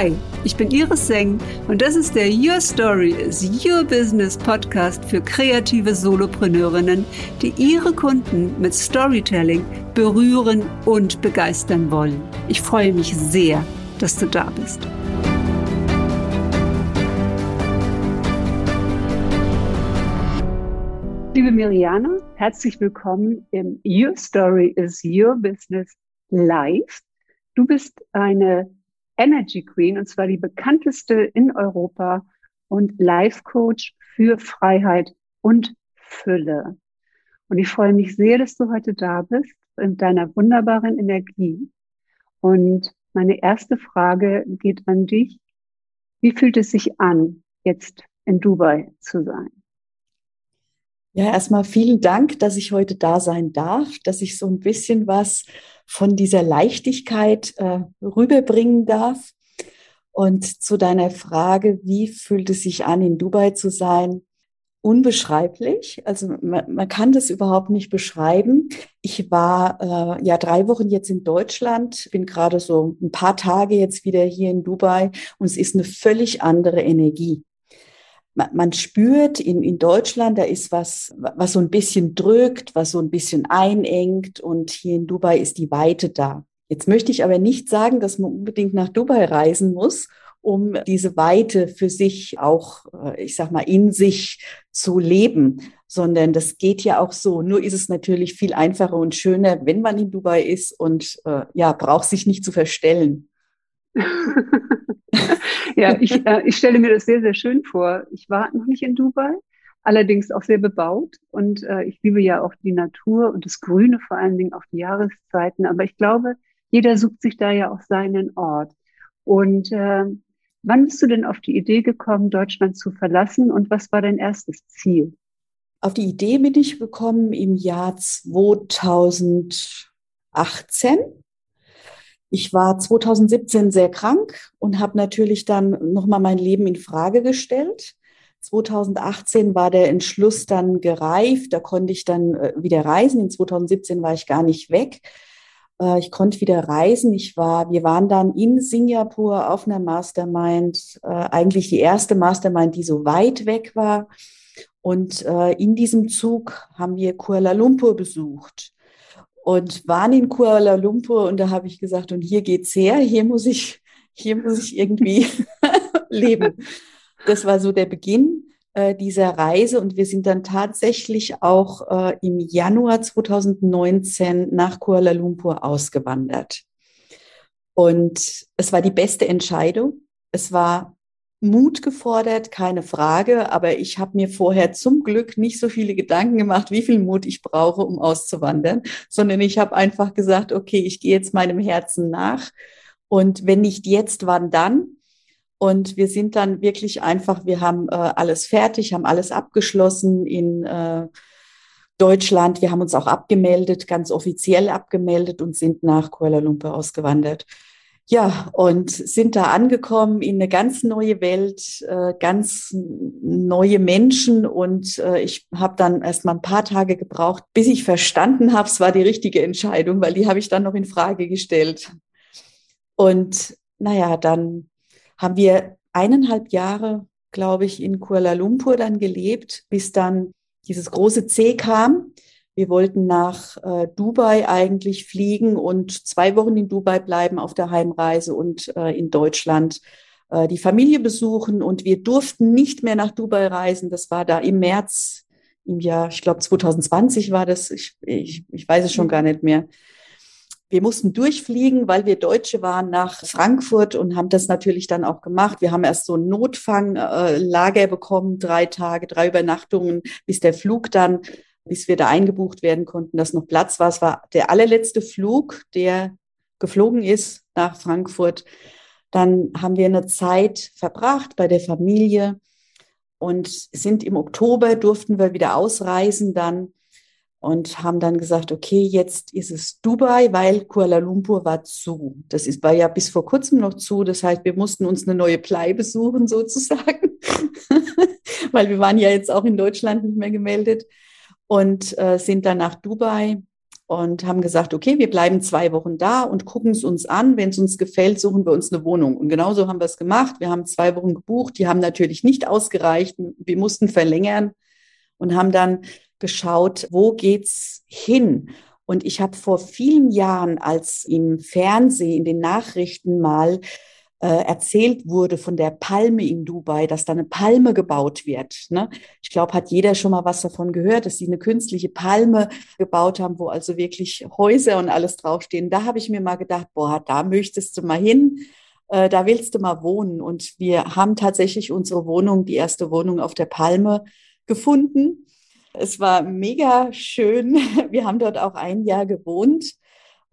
Hi, ich bin Iris Seng und das ist der Your Story is Your Business Podcast für kreative Solopreneurinnen, die ihre Kunden mit Storytelling berühren und begeistern wollen. Ich freue mich sehr, dass du da bist. Liebe Miriana, herzlich willkommen im Your Story is Your Business Live. Du bist eine Energy Queen, und zwar die bekannteste in Europa und Life Coach für Freiheit und Fülle. Und ich freue mich sehr, dass du heute da bist in deiner wunderbaren Energie. Und meine erste Frage geht an dich. Wie fühlt es sich an, jetzt in Dubai zu sein? Ja, erstmal vielen Dank, dass ich heute da sein darf, dass ich so ein bisschen was von dieser Leichtigkeit äh, rüberbringen darf. Und zu deiner Frage, wie fühlt es sich an, in Dubai zu sein? Unbeschreiblich. Also man, man kann das überhaupt nicht beschreiben. Ich war äh, ja drei Wochen jetzt in Deutschland, bin gerade so ein paar Tage jetzt wieder hier in Dubai und es ist eine völlig andere Energie man spürt in, in Deutschland, da ist was, was so ein bisschen drückt, was so ein bisschen einengt und hier in Dubai ist die Weite da. Jetzt möchte ich aber nicht sagen, dass man unbedingt nach Dubai reisen muss, um diese Weite für sich auch, äh, ich sag mal, in sich zu leben, sondern das geht ja auch so. Nur ist es natürlich viel einfacher und schöner, wenn man in Dubai ist und äh, ja, braucht sich nicht zu verstellen. ja, ich, äh, ich stelle mir das sehr, sehr schön vor. Ich war noch nicht in Dubai, allerdings auch sehr bebaut und äh, ich liebe ja auch die Natur und das Grüne, vor allen Dingen auch die Jahreszeiten. Aber ich glaube, jeder sucht sich da ja auch seinen Ort. Und äh, wann bist du denn auf die Idee gekommen, Deutschland zu verlassen und was war dein erstes Ziel? Auf die Idee bin ich gekommen im Jahr 2018 ich war 2017 sehr krank und habe natürlich dann nochmal mein Leben in Frage gestellt. 2018 war der Entschluss dann gereift, da konnte ich dann äh, wieder reisen. In 2017 war ich gar nicht weg. Äh, ich konnte wieder reisen. Ich war, wir waren dann in Singapur auf einer Mastermind, äh, eigentlich die erste Mastermind, die so weit weg war. Und in diesem Zug haben wir Kuala Lumpur besucht und waren in Kuala Lumpur und da habe ich gesagt, und hier geht's her, hier muss ich, hier muss ich irgendwie leben. Das war so der Beginn äh, dieser Reise und wir sind dann tatsächlich auch äh, im Januar 2019 nach Kuala Lumpur ausgewandert. Und es war die beste Entscheidung. Es war Mut gefordert, keine Frage, aber ich habe mir vorher zum Glück nicht so viele Gedanken gemacht, wie viel Mut ich brauche, um auszuwandern, sondern ich habe einfach gesagt, okay, ich gehe jetzt meinem Herzen nach und wenn nicht jetzt, wann dann? Und wir sind dann wirklich einfach, wir haben äh, alles fertig, haben alles abgeschlossen in äh, Deutschland. Wir haben uns auch abgemeldet, ganz offiziell abgemeldet und sind nach Kuala Lumpur ausgewandert. Ja, und sind da angekommen in eine ganz neue Welt, äh, ganz neue Menschen. Und äh, ich habe dann erst mal ein paar Tage gebraucht, bis ich verstanden habe, es war die richtige Entscheidung, weil die habe ich dann noch in Frage gestellt. Und naja, dann haben wir eineinhalb Jahre, glaube ich, in Kuala Lumpur dann gelebt, bis dann dieses große C kam. Wir wollten nach äh, Dubai eigentlich fliegen und zwei Wochen in Dubai bleiben auf der Heimreise und äh, in Deutschland äh, die Familie besuchen. Und wir durften nicht mehr nach Dubai reisen. Das war da im März im Jahr, ich glaube 2020 war das. Ich, ich, ich weiß es schon gar nicht mehr. Wir mussten durchfliegen, weil wir Deutsche waren nach Frankfurt und haben das natürlich dann auch gemacht. Wir haben erst so ein Notfanglager bekommen, drei Tage, drei Übernachtungen, bis der Flug dann bis wir da eingebucht werden konnten, dass noch Platz war. Es war der allerletzte Flug, der geflogen ist nach Frankfurt. Dann haben wir eine Zeit verbracht bei der Familie und sind im Oktober, durften wir wieder ausreisen dann und haben dann gesagt, okay, jetzt ist es Dubai, weil Kuala Lumpur war zu. Das ist, war ja bis vor kurzem noch zu. Das heißt, wir mussten uns eine neue Bleibe suchen sozusagen, weil wir waren ja jetzt auch in Deutschland nicht mehr gemeldet und äh, sind dann nach Dubai und haben gesagt, okay, wir bleiben zwei Wochen da und gucken es uns an. Wenn es uns gefällt, suchen wir uns eine Wohnung. Und genauso haben wir es gemacht. Wir haben zwei Wochen gebucht. Die haben natürlich nicht ausgereicht. Wir mussten verlängern und haben dann geschaut, wo geht's hin? Und ich habe vor vielen Jahren, als im Fernsehen, in den Nachrichten mal erzählt wurde von der Palme in Dubai, dass da eine Palme gebaut wird. Ne? Ich glaube, hat jeder schon mal was davon gehört, dass sie eine künstliche Palme gebaut haben, wo also wirklich Häuser und alles draufstehen. Da habe ich mir mal gedacht, boah, da möchtest du mal hin. Äh, da willst du mal wohnen. Und wir haben tatsächlich unsere Wohnung, die erste Wohnung auf der Palme gefunden. Es war mega schön. Wir haben dort auch ein Jahr gewohnt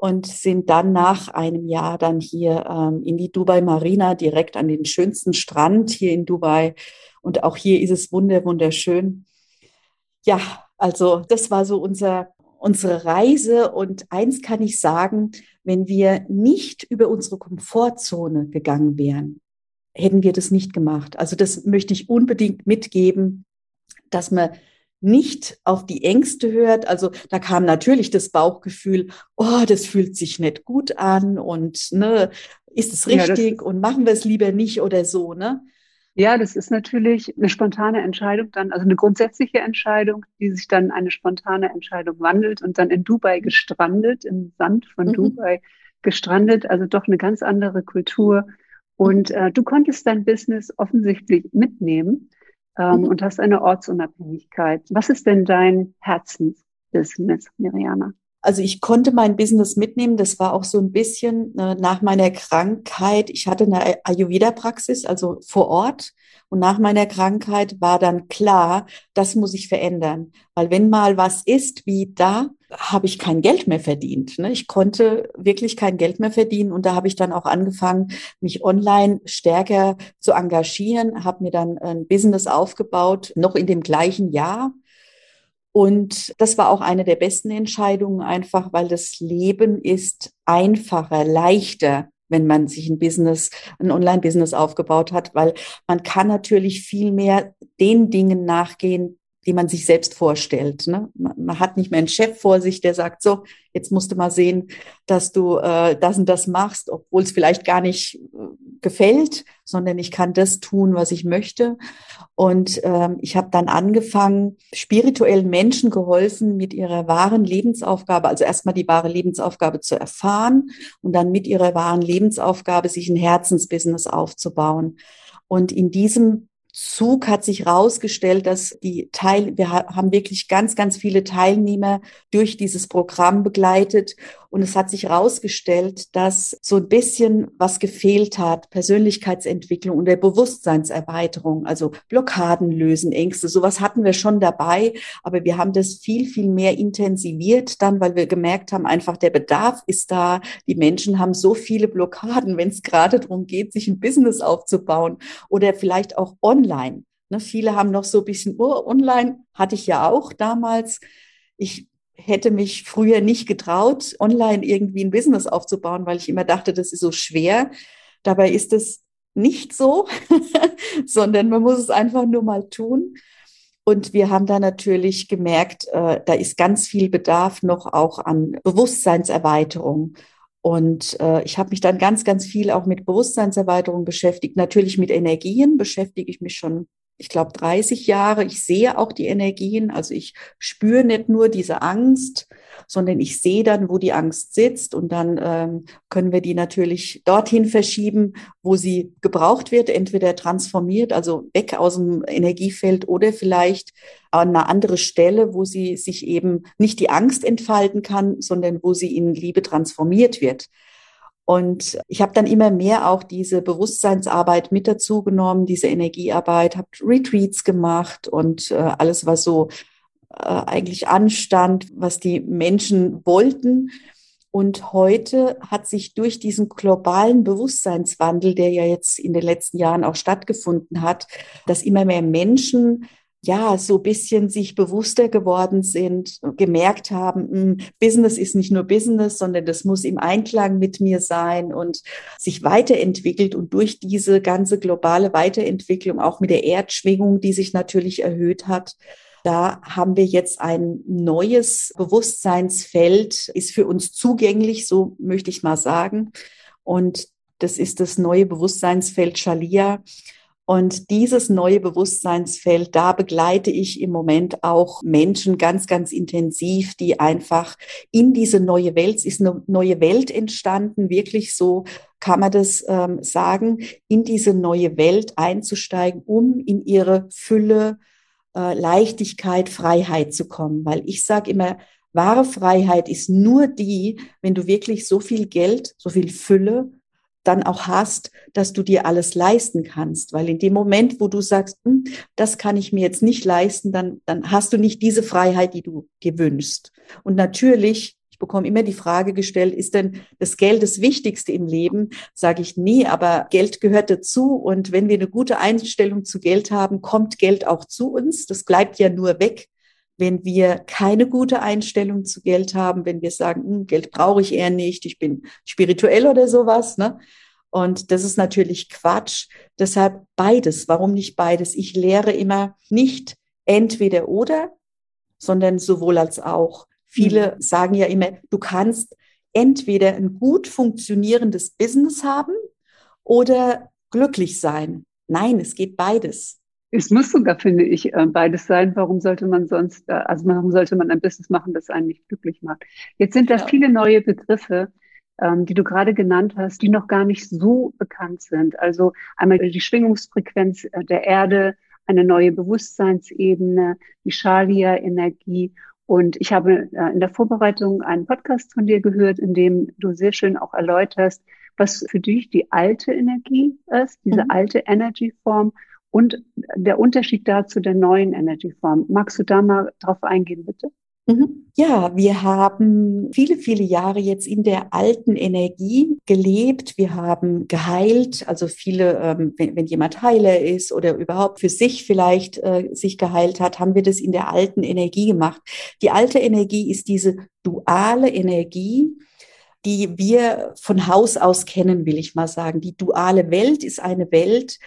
und sind dann nach einem Jahr dann hier ähm, in die Dubai Marina, direkt an den schönsten Strand hier in Dubai. Und auch hier ist es wunder, wunderschön. Ja, also das war so unser, unsere Reise. Und eins kann ich sagen, wenn wir nicht über unsere Komfortzone gegangen wären, hätten wir das nicht gemacht. Also das möchte ich unbedingt mitgeben, dass man nicht auf die Ängste hört. Also da kam natürlich das Bauchgefühl, oh, das fühlt sich nicht gut an und ne, ist es richtig ja, und machen wir es lieber nicht oder so, ne? Ja, das ist natürlich eine spontane Entscheidung dann, also eine grundsätzliche Entscheidung, die sich dann eine spontane Entscheidung wandelt und dann in Dubai gestrandet, im Sand von mhm. Dubai gestrandet, also doch eine ganz andere Kultur. Und äh, du konntest dein Business offensichtlich mitnehmen ähm, mhm. und hast eine Ortsunabhängigkeit. Was ist denn dein Herzensbusiness, Miriana? Also ich konnte mein Business mitnehmen. Das war auch so ein bisschen äh, nach meiner Krankheit. Ich hatte eine Ayurveda-Praxis, also vor Ort. Und nach meiner Krankheit war dann klar, das muss ich verändern. Weil wenn mal was ist wie da, habe ich kein Geld mehr verdient. Ne? Ich konnte wirklich kein Geld mehr verdienen. Und da habe ich dann auch angefangen, mich online stärker zu engagieren, habe mir dann ein Business aufgebaut, noch in dem gleichen Jahr. Und das war auch eine der besten Entscheidungen, einfach weil das Leben ist einfacher, leichter, wenn man sich ein Business, ein Online-Business aufgebaut hat, weil man kann natürlich viel mehr den Dingen nachgehen, die man sich selbst vorstellt. Ne? Man hat nicht mehr einen Chef vor sich, der sagt, so, jetzt musst du mal sehen, dass du äh, das und das machst, obwohl es vielleicht gar nicht äh, gefällt, sondern ich kann das tun, was ich möchte. Und ähm, ich habe dann angefangen, spirituellen Menschen geholfen, mit ihrer wahren Lebensaufgabe, also erstmal die wahre Lebensaufgabe zu erfahren und dann mit ihrer wahren Lebensaufgabe sich ein Herzensbusiness aufzubauen. Und in diesem Zug hat sich herausgestellt, dass die Teil, wir haben wirklich ganz, ganz viele Teilnehmer durch dieses Programm begleitet und es hat sich herausgestellt, dass so ein bisschen was gefehlt hat, Persönlichkeitsentwicklung und der Bewusstseinserweiterung, also Blockaden lösen, Ängste, sowas hatten wir schon dabei, aber wir haben das viel, viel mehr intensiviert dann, weil wir gemerkt haben, einfach der Bedarf ist da. Die Menschen haben so viele Blockaden, wenn es gerade darum geht, sich ein Business aufzubauen oder vielleicht auch online. Ne, viele haben noch so ein bisschen, oh, online hatte ich ja auch damals. Ich hätte mich früher nicht getraut, online irgendwie ein Business aufzubauen, weil ich immer dachte, das ist so schwer. Dabei ist es nicht so, sondern man muss es einfach nur mal tun. Und wir haben da natürlich gemerkt, äh, da ist ganz viel Bedarf noch auch an Bewusstseinserweiterung. Und äh, ich habe mich dann ganz, ganz viel auch mit Bewusstseinserweiterung beschäftigt. Natürlich mit Energien beschäftige ich mich schon ich glaube, 30 Jahre. Ich sehe auch die Energien. Also ich spüre nicht nur diese Angst, sondern ich sehe dann, wo die Angst sitzt. Und dann ähm, können wir die natürlich dorthin verschieben, wo sie gebraucht wird, entweder transformiert, also weg aus dem Energiefeld oder vielleicht an eine andere Stelle, wo sie sich eben nicht die Angst entfalten kann, sondern wo sie in Liebe transformiert wird. Und ich habe dann immer mehr auch diese Bewusstseinsarbeit mit dazu genommen, diese Energiearbeit, habe Retreats gemacht und äh, alles, was so äh, eigentlich anstand, was die Menschen wollten. Und heute hat sich durch diesen globalen Bewusstseinswandel, der ja jetzt in den letzten Jahren auch stattgefunden hat, dass immer mehr Menschen ja, so bisschen sich bewusster geworden sind, gemerkt haben, hm, Business ist nicht nur Business, sondern das muss im Einklang mit mir sein und sich weiterentwickelt und durch diese ganze globale Weiterentwicklung, auch mit der Erdschwingung, die sich natürlich erhöht hat, Da haben wir jetzt ein neues Bewusstseinsfeld, ist für uns zugänglich, so möchte ich mal sagen. Und das ist das neue Bewusstseinsfeld Shalia. Und dieses neue Bewusstseinsfeld, da begleite ich im Moment auch Menschen ganz, ganz intensiv, die einfach in diese neue Welt, es ist eine neue Welt entstanden, wirklich so kann man das ähm, sagen, in diese neue Welt einzusteigen, um in ihre Fülle, äh, Leichtigkeit, Freiheit zu kommen. Weil ich sage immer, wahre Freiheit ist nur die, wenn du wirklich so viel Geld, so viel Fülle, dann auch hast, dass du dir alles leisten kannst. Weil in dem Moment, wo du sagst, hm, das kann ich mir jetzt nicht leisten, dann, dann hast du nicht diese Freiheit, die du dir wünschst. Und natürlich, ich bekomme immer die Frage gestellt, ist denn das Geld das Wichtigste im Leben? Sage ich, nee, aber Geld gehört dazu. Und wenn wir eine gute Einstellung zu Geld haben, kommt Geld auch zu uns. Das bleibt ja nur weg wenn wir keine gute Einstellung zu Geld haben, wenn wir sagen, hm, Geld brauche ich eher nicht, ich bin spirituell oder sowas. Ne? Und das ist natürlich Quatsch. Deshalb beides. Warum nicht beides? Ich lehre immer nicht entweder oder, sondern sowohl als auch. Viele mhm. sagen ja immer, du kannst entweder ein gut funktionierendes Business haben oder glücklich sein. Nein, es geht beides. Es muss sogar, finde ich, äh, beides sein. Warum sollte man sonst, äh, also warum sollte man ein Business machen, das einen nicht glücklich macht? Jetzt sind da ja. viele neue Begriffe, ähm, die du gerade genannt hast, die noch gar nicht so bekannt sind. Also einmal die Schwingungsfrequenz äh, der Erde, eine neue Bewusstseinsebene, die Shalia-Energie. Und ich habe in der Vorbereitung einen Podcast von dir gehört, in dem du sehr schön auch erläuterst, was für dich die alte Energie ist, diese mhm. alte Energy-Form und der Unterschied dazu der neuen Energieform. Magst du da mal drauf eingehen, bitte? Mhm. Ja, wir haben viele, viele Jahre jetzt in der alten Energie gelebt. Wir haben geheilt. Also viele, ähm, wenn, jemand Heiler ist oder überhaupt für sich vielleicht äh, sich geheilt hat, haben wir das in der alten Energie gemacht. Die alte Energie ist diese duale Energie, die wir von Haus aus kennen, will ich mal sagen. Die duale Welt ist eine Welt,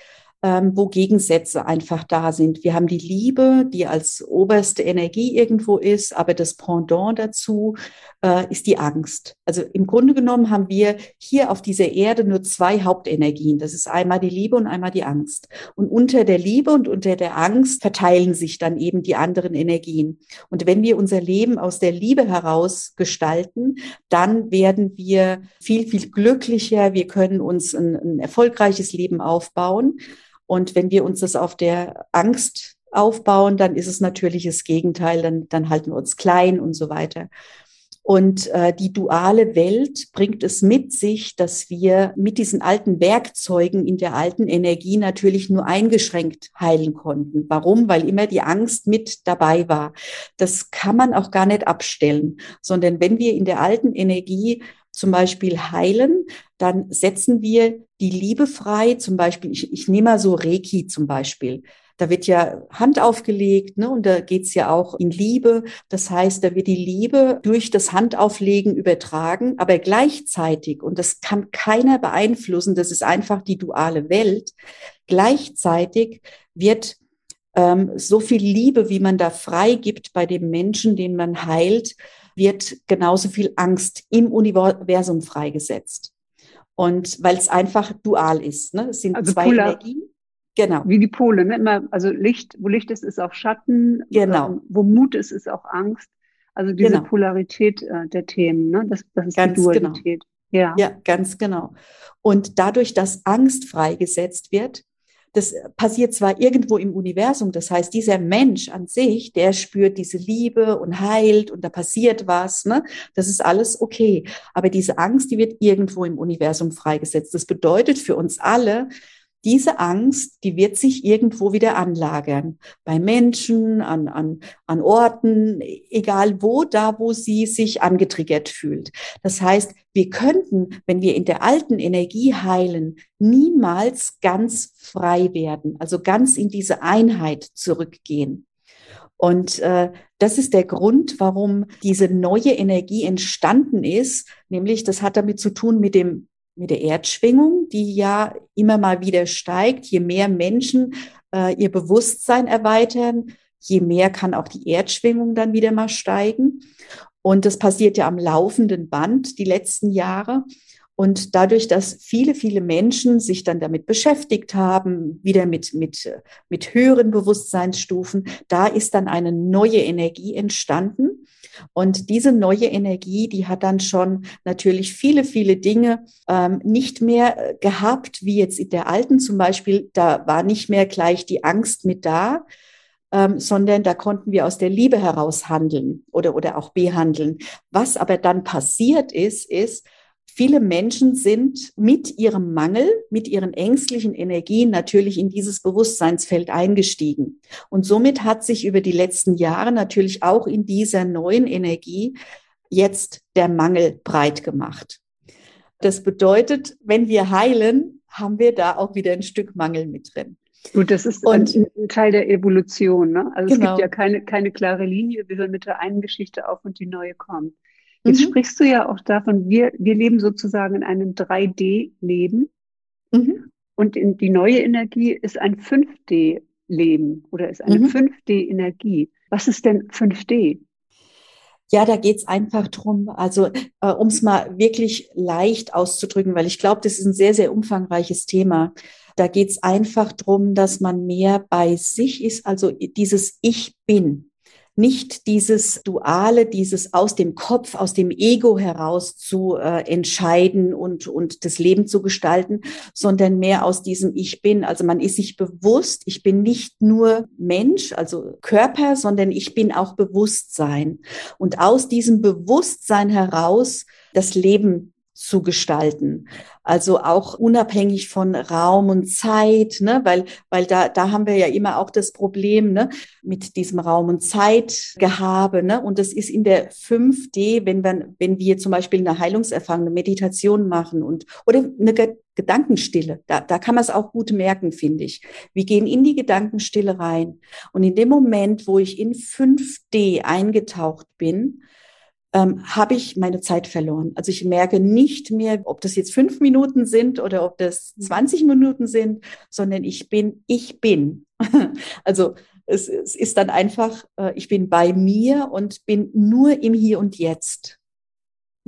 ähm, wo Gegensätze einfach da sind. Wir haben die Liebe, die als oberste Energie irgendwo ist, aber das Pendant dazu äh, ist die Angst. Also im Grunde genommen haben wir hier auf dieser Erde nur zwei Hauptenergien. Das ist einmal die Liebe und einmal die Angst. Und unter der Liebe und unter der Angst verteilen sich dann eben die anderen Energien. Und wenn wir unser Leben aus der Liebe heraus gestalten, dann werden wir viel, viel glücklicher. Wir können uns ein, ein erfolgreiches Leben aufbauen. Und wenn wir uns das auf der Angst aufbauen, dann ist es natürlich das Gegenteil, dann, dann halten wir uns klein und so weiter. Und äh, die duale Welt bringt es mit sich, dass wir mit diesen alten Werkzeugen in der alten Energie natürlich nur eingeschränkt heilen konnten. Warum? Weil immer die Angst mit dabei war. Das kann man auch gar nicht abstellen, sondern wenn wir in der alten Energie zum Beispiel heilen, dann setzen wir die Liebe frei. Zum Beispiel, ich, ich nehme mal so Reiki zum Beispiel. Da wird ja Hand aufgelegt, ne, und da geht's ja auch in Liebe. Das heißt, da wird die Liebe durch das Handauflegen übertragen, aber gleichzeitig, und das kann keiner beeinflussen, das ist einfach die duale Welt, gleichzeitig wird ähm, so viel Liebe, wie man da freigibt bei dem Menschen, den man heilt, wird genauso viel Angst im Universum freigesetzt. Und weil es einfach dual ist. Ne? Es sind also zwei Polar, Energien. Genau. Wie die Pole, ne? Immer, also Licht, wo Licht ist, ist auch Schatten. Genau. Ähm, wo Mut ist, ist auch Angst. Also diese genau. Polarität äh, der Themen, ne? Das, das ist ganz die genau. Dualität. Genau. Ja. ja, ganz genau. Und dadurch, dass Angst freigesetzt wird, das passiert zwar irgendwo im Universum, das heißt, dieser Mensch an sich, der spürt diese Liebe und heilt und da passiert was, ne? Das ist alles okay. Aber diese Angst, die wird irgendwo im Universum freigesetzt. Das bedeutet für uns alle, diese Angst, die wird sich irgendwo wieder anlagern. Bei Menschen, an, an, an Orten, egal wo, da wo sie sich angetriggert fühlt. Das heißt, wir könnten, wenn wir in der alten Energie heilen, niemals ganz frei werden, also ganz in diese Einheit zurückgehen. Und äh, das ist der Grund, warum diese neue Energie entstanden ist. Nämlich, das hat damit zu tun mit dem mit der Erdschwingung, die ja immer mal wieder steigt, je mehr Menschen äh, ihr Bewusstsein erweitern, je mehr kann auch die Erdschwingung dann wieder mal steigen. Und das passiert ja am laufenden Band die letzten Jahre. Und dadurch, dass viele, viele Menschen sich dann damit beschäftigt haben, wieder mit, mit, mit höheren Bewusstseinsstufen, da ist dann eine neue Energie entstanden. Und diese neue Energie, die hat dann schon natürlich viele, viele Dinge ähm, nicht mehr gehabt, wie jetzt in der alten zum Beispiel. Da war nicht mehr gleich die Angst mit da, ähm, sondern da konnten wir aus der Liebe heraus handeln oder, oder auch behandeln. Was aber dann passiert ist, ist, Viele Menschen sind mit ihrem Mangel, mit ihren ängstlichen Energien natürlich in dieses Bewusstseinsfeld eingestiegen. Und somit hat sich über die letzten Jahre natürlich auch in dieser neuen Energie jetzt der Mangel breit gemacht. Das bedeutet, wenn wir heilen, haben wir da auch wieder ein Stück Mangel mit drin. Gut, das ist und, ein, Teil der Evolution. Ne? Also genau. es gibt genau. ja keine, keine klare Linie. Wir hören mit der einen Geschichte auf und die neue kommt. Jetzt mhm. sprichst du ja auch davon, wir, wir leben sozusagen in einem 3D-Leben. Mhm. Und in, die neue Energie ist ein 5D-Leben oder ist eine mhm. 5D-Energie. Was ist denn 5D? Ja, da geht's einfach drum, also äh, um es mal wirklich leicht auszudrücken, weil ich glaube, das ist ein sehr, sehr umfangreiches Thema. Da geht's einfach drum, dass man mehr bei sich ist, also dieses Ich bin nicht dieses Duale, dieses aus dem Kopf, aus dem Ego heraus zu äh, entscheiden und, und das Leben zu gestalten, sondern mehr aus diesem Ich bin. Also man ist sich bewusst, ich bin nicht nur Mensch, also Körper, sondern ich bin auch Bewusstsein. Und aus diesem Bewusstsein heraus das Leben zu gestalten. Also auch unabhängig von Raum und Zeit, ne? weil, weil da, da haben wir ja immer auch das Problem ne? mit diesem Raum und Zeitgehabe. Ne? Und das ist in der 5D, wenn wir, wenn wir zum Beispiel eine Heilungserfahrung, eine Meditation machen und oder eine Gedankenstille, da, da kann man es auch gut merken, finde ich. Wir gehen in die Gedankenstille rein. Und in dem Moment, wo ich in 5D eingetaucht bin, ähm, habe ich meine Zeit verloren. Also ich merke nicht mehr, ob das jetzt fünf Minuten sind oder ob das 20 Minuten sind, sondern ich bin, ich bin. also es, es ist dann einfach, äh, ich bin bei mir und bin nur im Hier und Jetzt.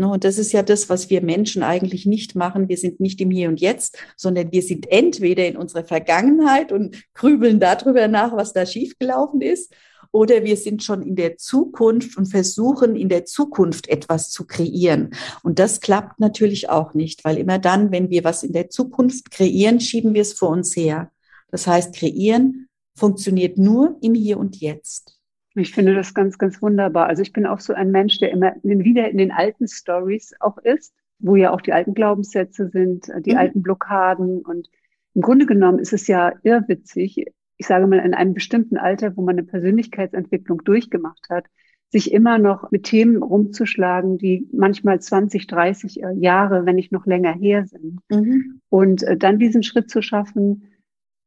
Ne, und das ist ja das, was wir Menschen eigentlich nicht machen. Wir sind nicht im Hier und Jetzt, sondern wir sind entweder in unserer Vergangenheit und grübeln darüber nach, was da schiefgelaufen ist, oder wir sind schon in der Zukunft und versuchen in der Zukunft etwas zu kreieren. Und das klappt natürlich auch nicht, weil immer dann, wenn wir was in der Zukunft kreieren, schieben wir es vor uns her. Das heißt, kreieren funktioniert nur im Hier und Jetzt. Ich finde das ganz, ganz wunderbar. Also ich bin auch so ein Mensch, der immer wieder in den alten Stories auch ist, wo ja auch die alten Glaubenssätze sind, die mhm. alten Blockaden. Und im Grunde genommen ist es ja irrwitzig, ich sage mal, in einem bestimmten Alter, wo man eine Persönlichkeitsentwicklung durchgemacht hat, sich immer noch mit Themen rumzuschlagen, die manchmal 20, 30 äh, Jahre, wenn nicht noch länger her sind. Mhm. Und äh, dann diesen Schritt zu schaffen,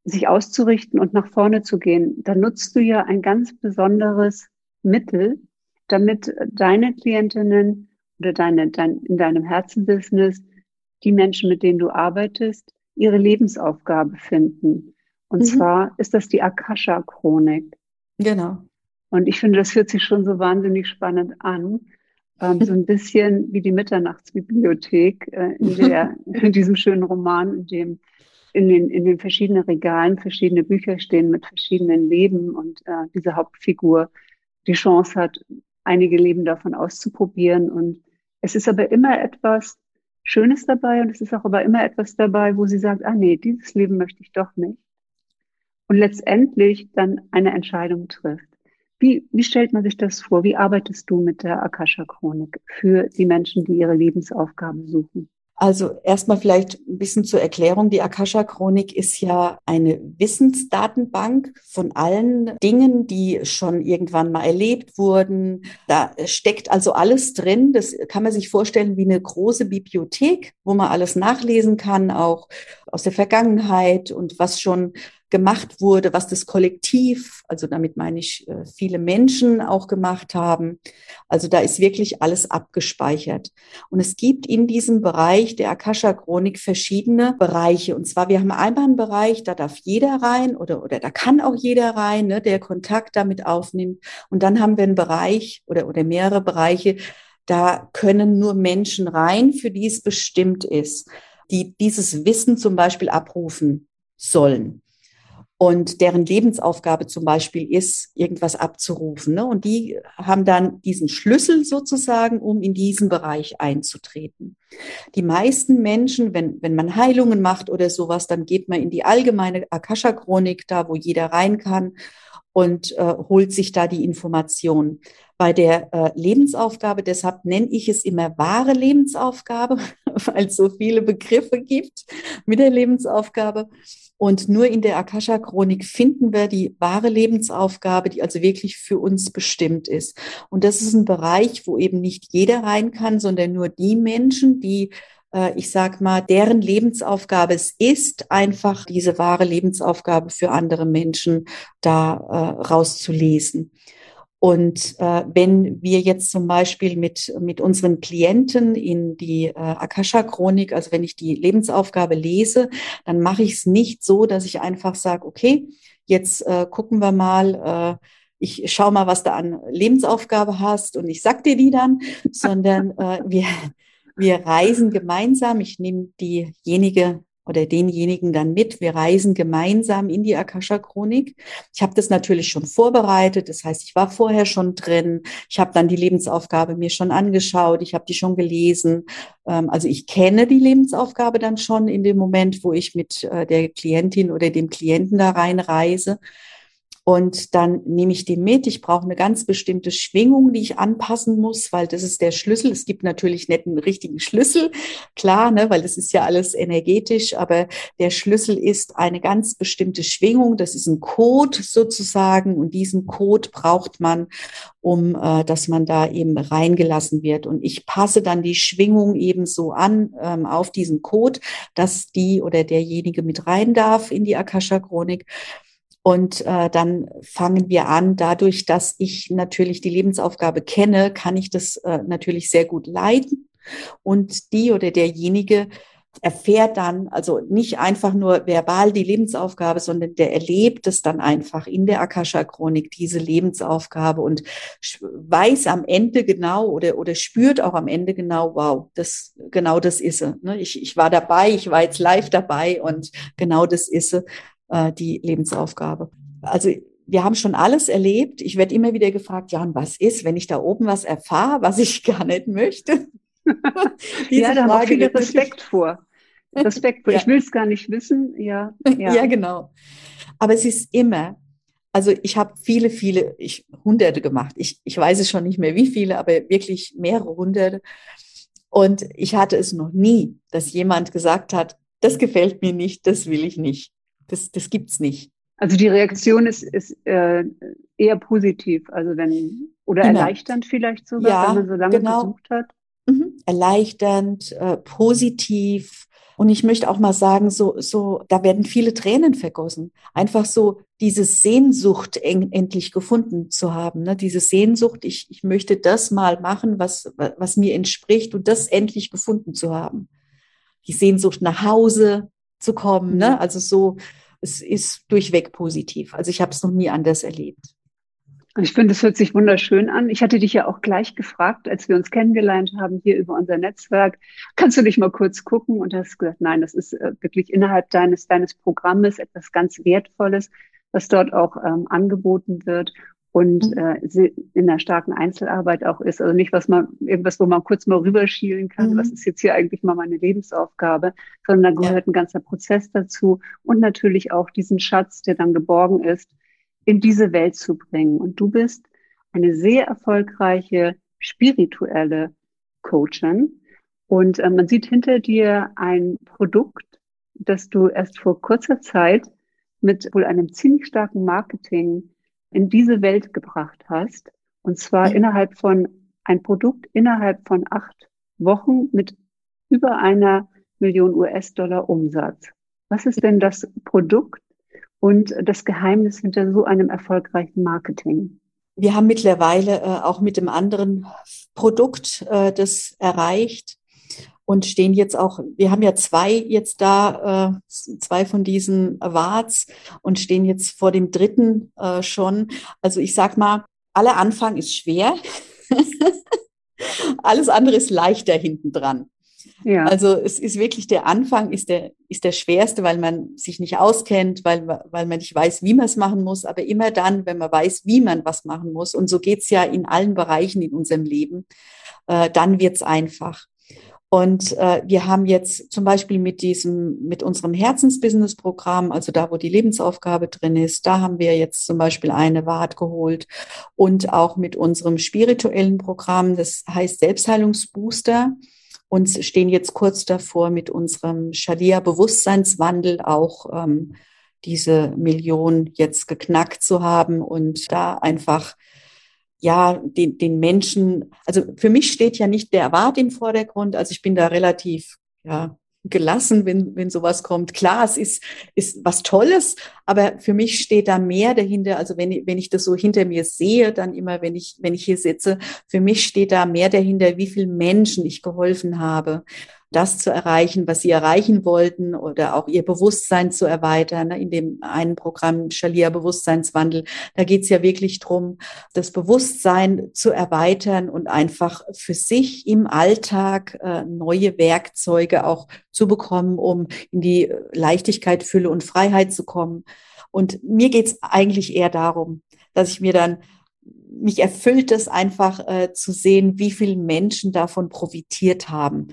sich auszurichten und nach vorne zu gehen, da nutzt du ja ein ganz besonderes Mittel, damit deine Klientinnen oder deine, dein, in deinem Herzenbusiness, die Menschen, mit denen du arbeitest, ihre Lebensaufgabe finden. Und mhm. zwar ist das die Akasha-Chronik. Genau. Und ich finde, das hört sich schon so wahnsinnig spannend an. Ähm, so ein bisschen wie die Mitternachtsbibliothek äh, in, der, in diesem schönen Roman, in dem in den, in den verschiedenen Regalen verschiedene Bücher stehen mit verschiedenen Leben und äh, diese Hauptfigur die Chance hat, einige Leben davon auszuprobieren. Und es ist aber immer etwas Schönes dabei und es ist auch aber immer etwas dabei, wo sie sagt, ah nee, dieses Leben möchte ich doch nicht und letztendlich dann eine Entscheidung trifft. Wie, wie stellt man sich das vor? Wie arbeitest du mit der Akasha-Chronik für die Menschen, die ihre Lebensaufgabe suchen? Also erstmal vielleicht ein bisschen zur Erklärung. Die Akasha-Chronik ist ja eine Wissensdatenbank von allen Dingen, die schon irgendwann mal erlebt wurden. Da steckt also alles drin. Das kann man sich vorstellen wie eine große Bibliothek, wo man alles nachlesen kann, auch aus der Vergangenheit und was schon gemacht wurde, was das Kollektiv, also damit meine ich äh, viele Menschen auch gemacht haben. Also da ist wirklich alles abgespeichert. Und es gibt in diesem Bereich der Akasha-Chronik verschiedene Bereiche. Und zwar, wir haben einmal einen Bereich, da darf jeder rein oder, oder da kann auch jeder rein, ne, der Kontakt damit aufnimmt. Und dann haben wir einen Bereich oder, oder mehrere Bereiche, da können nur Menschen rein, für die es bestimmt ist, die dieses Wissen zum Beispiel abrufen sollen und deren Lebensaufgabe zum Beispiel ist, irgendwas abzurufen. Ne? Und die haben dann diesen Schlüssel sozusagen, um in diesen Bereich einzutreten. Die meisten Menschen, wenn, wenn man Heilungen macht oder sowas, dann geht man in die allgemeine Akasha-Chronik, da wo jeder rein kann und äh, holt sich da die Information. Bei der äh, Lebensaufgabe, deshalb nenne ich es immer wahre Lebensaufgabe, weil es so viele Begriffe gibt mit der Lebensaufgabe. Und nur in der Akasha-Chronik finden wir die wahre Lebensaufgabe, die also wirklich für uns bestimmt ist. Und das ist ein Bereich, wo eben nicht jeder rein kann, sondern nur die Menschen, die äh, ich sag mal, deren Lebensaufgabe es ist, einfach diese wahre Lebensaufgabe für andere Menschen da äh, rauszulesen. Und äh, wenn wir jetzt zum Beispiel mit, mit unseren Klienten in die äh, Akasha-Chronik, also wenn ich die Lebensaufgabe lese, dann mache ich es nicht so, dass ich einfach sage, okay, jetzt äh, gucken wir mal, äh, ich schau mal, was du an Lebensaufgabe hast und ich sag dir die dann, sondern äh, wir, wir reisen gemeinsam. Ich nehme diejenige oder denjenigen dann mit. Wir reisen gemeinsam in die Akasha-Chronik. Ich habe das natürlich schon vorbereitet. Das heißt, ich war vorher schon drin. Ich habe dann die Lebensaufgabe mir schon angeschaut. Ich habe die schon gelesen. Ähm, also ich kenne die Lebensaufgabe dann schon in dem Moment, wo ich mit äh, der Klientin oder dem Klienten da reinreise. Und dann nehme ich die mit. Ich brauche eine ganz bestimmte Schwingung, die ich anpassen muss, weil das ist der Schlüssel. Es gibt natürlich nicht einen richtigen Schlüssel, klar, ne, weil das ist ja alles energetisch, aber der Schlüssel ist eine ganz bestimmte Schwingung. Das ist ein Code sozusagen und diesen Code braucht man, um äh, dass man da eben reingelassen wird. Und ich passe dann die Schwingung eben so an ähm, auf diesen Code, dass die oder derjenige mit rein darf in die Akasha-Chronik. Und äh, dann fangen wir an, dadurch, dass ich natürlich die Lebensaufgabe kenne, kann ich das äh, natürlich sehr gut leiten. Und die oder derjenige erfährt dann, also nicht einfach nur verbal die Lebensaufgabe, sondern der erlebt es dann einfach in der Akasha-Chronik, diese Lebensaufgabe und weiß am Ende genau oder, oder spürt auch am Ende genau, wow, das, genau das ist sie. Ne? Ich, ich war dabei, ich war jetzt live dabei und genau das ist sie äh, die Lebensaufgabe. Also wir haben schon alles erlebt. Ich werde immer wieder gefragt, ja, und was ist, wenn ich da oben was erfahre, was ich gar nicht möchte? ja, da habe ich viel Respekt vor. Respekt vor. Ja. Ich will es gar nicht wissen. Ja, ja. ja, genau. Aber es ist immer, also ich habe viele, viele, ich hunderte gemacht. Ich, ich weiß es schon nicht mehr wie viele, aber wirklich mehrere hunderte. Und ich hatte es noch nie, dass jemand gesagt hat, das gefällt mir nicht, das will ich nicht. Das, das es nicht. Also die Reaktion ist, ist äh, eher positiv, also wenn oder genau. erleichternd vielleicht sogar, ja, wenn man so lange genau. gesucht hat. Mhm. Erleichternd, äh, positiv. Und ich möchte auch mal sagen, so, so, da werden viele Tränen vergossen. Einfach so diese Sehnsucht en endlich gefunden zu haben. Ne? Diese Sehnsucht, ich, ich möchte das mal machen, was, was mir entspricht und das endlich gefunden zu haben. Die Sehnsucht nach Hause, zu kommen. Ne? Mhm. Also so, es ist durchweg positiv. Also ich habe es noch nie anders erlebt. Ich finde, es hört sich wunderschön an. Ich hatte dich ja auch gleich gefragt, als wir uns kennengelernt haben hier über unser Netzwerk. Kannst du dich mal kurz gucken? Und hast gesagt, nein, das ist äh, wirklich innerhalb deines, deines Programmes etwas ganz Wertvolles, was dort auch ähm, angeboten wird und mhm. äh, in der starken Einzelarbeit auch ist. Also nicht, was man, irgendwas, wo man kurz mal rüberschielen kann, mhm. was ist jetzt hier eigentlich mal meine Lebensaufgabe, sondern da gehört ja. ein ganzer Prozess dazu und natürlich auch diesen Schatz, der dann geborgen ist, in diese Welt zu bringen. Und du bist eine sehr erfolgreiche spirituelle Coachin. Und äh, man sieht hinter dir ein Produkt, das du erst vor kurzer Zeit mit wohl einem ziemlich starken Marketing in diese Welt gebracht hast. Und zwar mhm. innerhalb von ein Produkt innerhalb von acht Wochen mit über einer Million US-Dollar Umsatz. Was ist denn das Produkt und das Geheimnis hinter so einem erfolgreichen Marketing? Wir haben mittlerweile äh, auch mit dem anderen Produkt äh, das erreicht und stehen jetzt auch, wir haben ja zwei jetzt da, äh, zwei von diesen Awards und stehen jetzt vor dem dritten äh, schon. Also ich sag mal, aller Anfang ist schwer. Alles andere ist leichter hinten dran. Ja. Also es ist wirklich der Anfang ist der, ist der schwerste, weil man sich nicht auskennt, weil, weil man nicht weiß, wie man es machen muss. Aber immer dann, wenn man weiß, wie man was machen muss, und so geht's ja in allen Bereichen in unserem Leben, äh, dann wird's einfach. Und äh, wir haben jetzt zum Beispiel mit diesem, mit unserem Herzensbusiness-Programm, also da, wo die Lebensaufgabe drin ist, da haben wir jetzt zum Beispiel eine Wart geholt und auch mit unserem spirituellen Programm, das heißt Selbstheilungsbooster und stehen jetzt kurz davor, mit unserem Shadia Bewusstseinswandel auch ähm, diese Million jetzt geknackt zu haben und da einfach ja, den, den Menschen, also für mich steht ja nicht der Wart im Vordergrund, also ich bin da relativ, ja, gelassen, wenn, wenn sowas kommt. Klar, es ist, ist was Tolles, aber für mich steht da mehr dahinter. Also wenn, ich wenn ich das so hinter mir sehe, dann immer, wenn ich, wenn ich hier sitze, für mich steht da mehr dahinter, wie viel Menschen ich geholfen habe das zu erreichen, was sie erreichen wollten oder auch ihr Bewusstsein zu erweitern. Ne, in dem einen Programm Schalia Bewusstseinswandel, da geht es ja wirklich drum, das Bewusstsein zu erweitern und einfach für sich im Alltag äh, neue Werkzeuge auch zu bekommen, um in die Leichtigkeit, Fülle und Freiheit zu kommen. Und mir geht es eigentlich eher darum, dass ich mir dann mich erfüllt es einfach äh, zu sehen, wie viele Menschen davon profitiert haben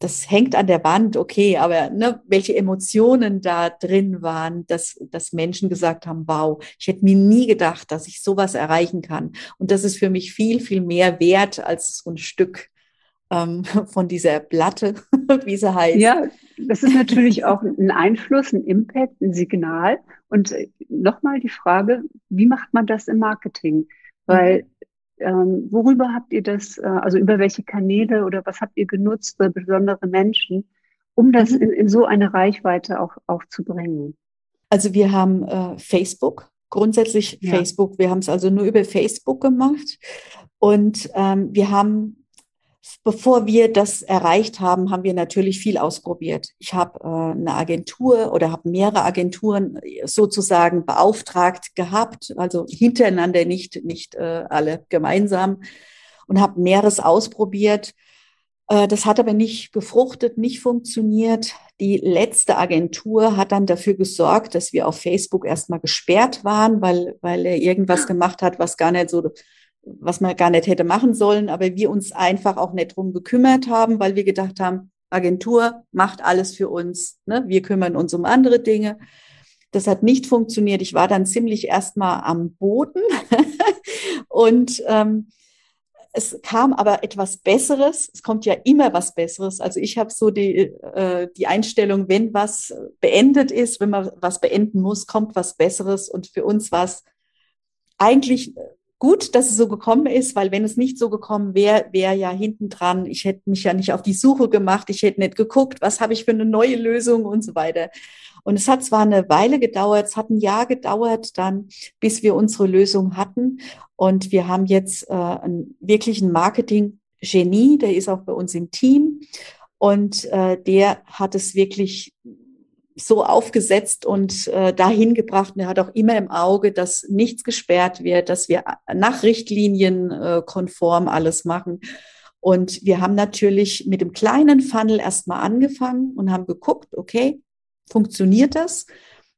das hängt an der Wand, okay, aber ne, welche Emotionen da drin waren, dass, dass Menschen gesagt haben, wow, ich hätte mir nie gedacht, dass ich sowas erreichen kann. Und das ist für mich viel, viel mehr wert als so ein Stück ähm, von dieser Platte, wie sie heißt. Ja, das ist natürlich auch ein Einfluss, ein Impact, ein Signal. Und äh, nochmal die Frage, wie macht man das im Marketing? Weil mhm. Ähm, worüber habt ihr das, äh, also über welche Kanäle oder was habt ihr genutzt für besondere Menschen, um das mhm. in, in, so eine Reichweite auch, auch zu bringen? Also wir haben äh, Facebook, grundsätzlich ja. Facebook. Wir haben es also nur über Facebook gemacht. Und ähm, wir haben bevor wir das erreicht haben, haben wir natürlich viel ausprobiert. Ich habe äh, eine Agentur oder habe mehrere Agenturen sozusagen beauftragt gehabt, also hintereinander, nicht, nicht äh, alle gemeinsam und habe mehreres ausprobiert. Äh, das hat aber nicht gefruchtet, nicht funktioniert. Die letzte Agentur hat dann dafür gesorgt, dass wir auf Facebook erstmal gesperrt waren, weil, weil er irgendwas gemacht hat, was gar nicht so was man gar nicht hätte machen sollen, aber wir uns einfach auch nicht drum gekümmert haben, weil wir gedacht haben, Agentur macht alles für uns, ne? wir kümmern uns um andere Dinge. Das hat nicht funktioniert. Ich war dann ziemlich erstmal am Boden und ähm, es kam aber etwas Besseres. Es kommt ja immer was Besseres. Also ich habe so die, äh, die Einstellung, wenn was beendet ist, wenn man was beenden muss, kommt was Besseres. Und für uns war es eigentlich gut, dass es so gekommen ist, weil wenn es nicht so gekommen wäre, wäre ja hinten dran, ich hätte mich ja nicht auf die Suche gemacht, ich hätte nicht geguckt, was habe ich für eine neue Lösung und so weiter. Und es hat zwar eine Weile gedauert, es hat ein Jahr gedauert dann, bis wir unsere Lösung hatten. Und wir haben jetzt äh, einen wirklichen Marketing-Genie, der ist auch bei uns im Team. Und äh, der hat es wirklich so aufgesetzt und äh, dahin gebracht. Und er hat auch immer im Auge, dass nichts gesperrt wird, dass wir nach Richtlinien äh, konform alles machen. Und wir haben natürlich mit dem kleinen Funnel erstmal angefangen und haben geguckt, okay, funktioniert das?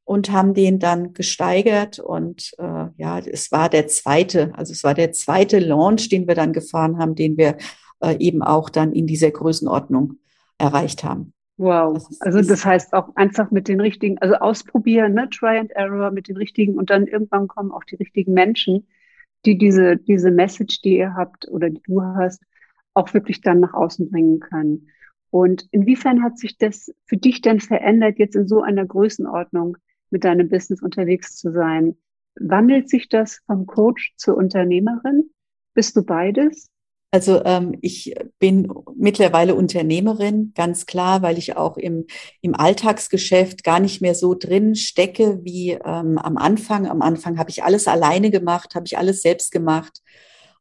Und haben den dann gesteigert. Und äh, ja, es war der zweite, also es war der zweite Launch, den wir dann gefahren haben, den wir äh, eben auch dann in dieser Größenordnung erreicht haben. Wow. Das also das heißt auch einfach mit den richtigen, also ausprobieren, ne? Try and Error mit den richtigen und dann irgendwann kommen auch die richtigen Menschen, die diese, diese Message, die ihr habt oder die du hast, auch wirklich dann nach außen bringen können. Und inwiefern hat sich das für dich denn verändert, jetzt in so einer Größenordnung mit deinem Business unterwegs zu sein? Wandelt sich das vom Coach zur Unternehmerin? Bist du beides? Also ähm, ich bin mittlerweile Unternehmerin, ganz klar, weil ich auch im, im Alltagsgeschäft gar nicht mehr so drin stecke wie ähm, am Anfang. Am Anfang habe ich alles alleine gemacht, habe ich alles selbst gemacht.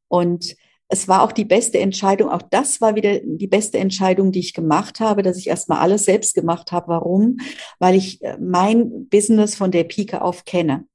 Und es war auch die beste Entscheidung, auch das war wieder die beste Entscheidung, die ich gemacht habe, dass ich erstmal alles selbst gemacht habe. Warum? Weil ich äh, mein Business von der Pike auf kenne.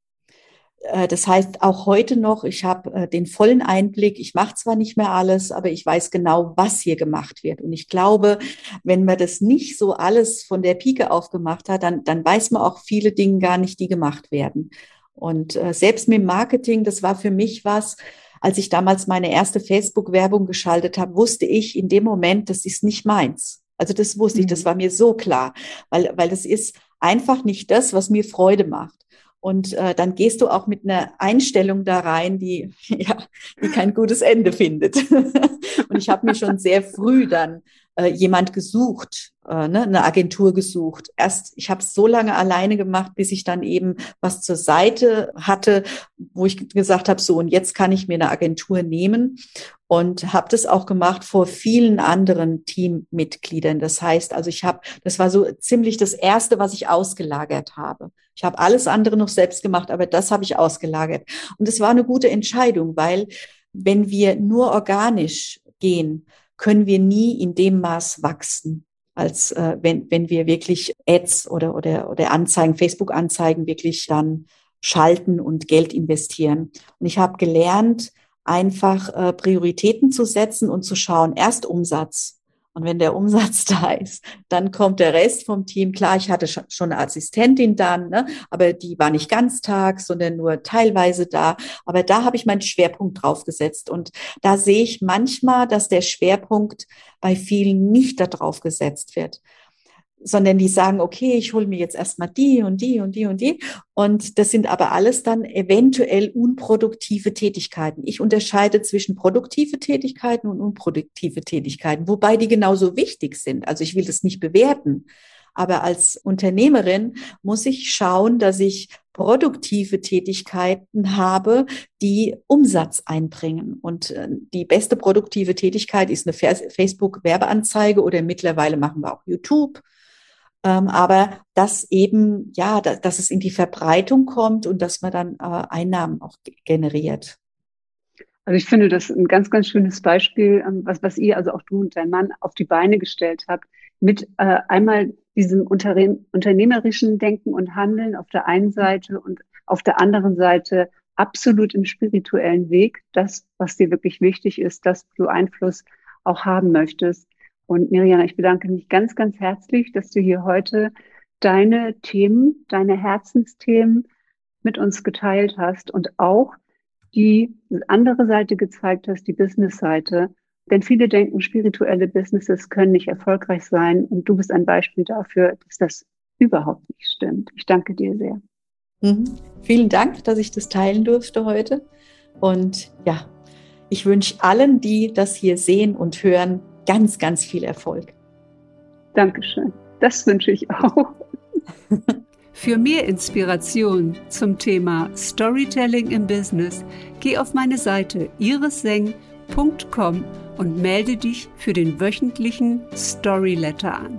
Äh, das heißt, auch heute noch, ich habe äh, den vollen Einblick. Ich mache zwar nicht mehr alles, aber ich weiß genau, was hier gemacht wird. Und ich glaube, wenn man das nicht so alles von der Pike aufgemacht hat, dann, dann weiß man auch viele Dinge gar nicht, die gemacht werden. Und äh, selbst mit Marketing, das war für mich was, als ich damals meine erste Facebook-Werbung geschaltet habe, wusste ich in dem Moment, das ist nicht meins. Also das wusste ich, das mhm. war mir so klar, weil, weil das ist einfach nicht das, was mir Freude macht. Und äh, dann gehst du auch mit einer Einstellung da rein, die, ja, die kein gutes Ende findet. und ich habe mir schon sehr früh dann äh, jemand gesucht, äh, ne, eine Agentur gesucht. Erst, ich habe es so lange alleine gemacht, bis ich dann eben was zur Seite hatte, wo ich gesagt habe, so und jetzt kann ich mir eine Agentur nehmen und habe das auch gemacht vor vielen anderen Teammitgliedern. Das heißt, also ich habe, das war so ziemlich das erste, was ich ausgelagert habe. Ich habe alles andere noch selbst gemacht, aber das habe ich ausgelagert. Und es war eine gute Entscheidung, weil wenn wir nur organisch gehen, können wir nie in dem Maß wachsen, als äh, wenn, wenn wir wirklich Ads oder, oder, oder Anzeigen, Facebook-Anzeigen wirklich dann schalten und Geld investieren. Und ich habe gelernt, einfach äh, Prioritäten zu setzen und zu schauen, erst Umsatz, und wenn der Umsatz da ist, dann kommt der Rest vom Team. Klar, ich hatte schon eine Assistentin dann, ne? aber die war nicht ganztags, sondern nur teilweise da. Aber da habe ich meinen Schwerpunkt drauf gesetzt. Und da sehe ich manchmal, dass der Schwerpunkt bei vielen nicht darauf gesetzt wird sondern die sagen, okay, ich hole mir jetzt erstmal die und die und die und die. Und das sind aber alles dann eventuell unproduktive Tätigkeiten. Ich unterscheide zwischen produktive Tätigkeiten und unproduktive Tätigkeiten, wobei die genauso wichtig sind. Also ich will das nicht bewerten. Aber als Unternehmerin muss ich schauen, dass ich produktive Tätigkeiten habe, die Umsatz einbringen. Und äh, die beste produktive Tätigkeit ist eine Facebook-Werbeanzeige oder mittlerweile machen wir auch YouTube aber dass eben, ja, dass, dass, es in die Verbreitung kommt und dass man dann äh, Einnahmen auch generiert. Also ich finde das ein ganz, ganz schönes Beispiel, ähm, was, was ihr, also auch du und dein Mann, auf die Beine gestellt habt, mit äh, einmal diesem unternehmerischen Denken und Handeln auf der einen Seite und auf der anderen Seite absolut im spirituellen Weg, das, was dir wirklich wichtig ist, dass du Einfluss auch haben möchtest. Und Miriam, ich bedanke mich ganz, ganz herzlich, dass du hier heute deine Themen, deine Herzensthemen mit uns geteilt hast und auch die andere Seite gezeigt hast, die Business-Seite. Denn viele denken, spirituelle Businesses können nicht erfolgreich sein. Und du bist ein Beispiel dafür, dass das überhaupt nicht stimmt. Ich danke dir sehr. Mhm. Vielen Dank, dass ich das teilen durfte heute. Und ja, ich wünsche allen, die das hier sehen und hören, ganz, ganz viel Erfolg. Dankeschön. Das wünsche ich auch. Für mehr Inspiration zum Thema Storytelling im Business, geh auf meine Seite irisseng.com und melde dich für den wöchentlichen Storyletter an.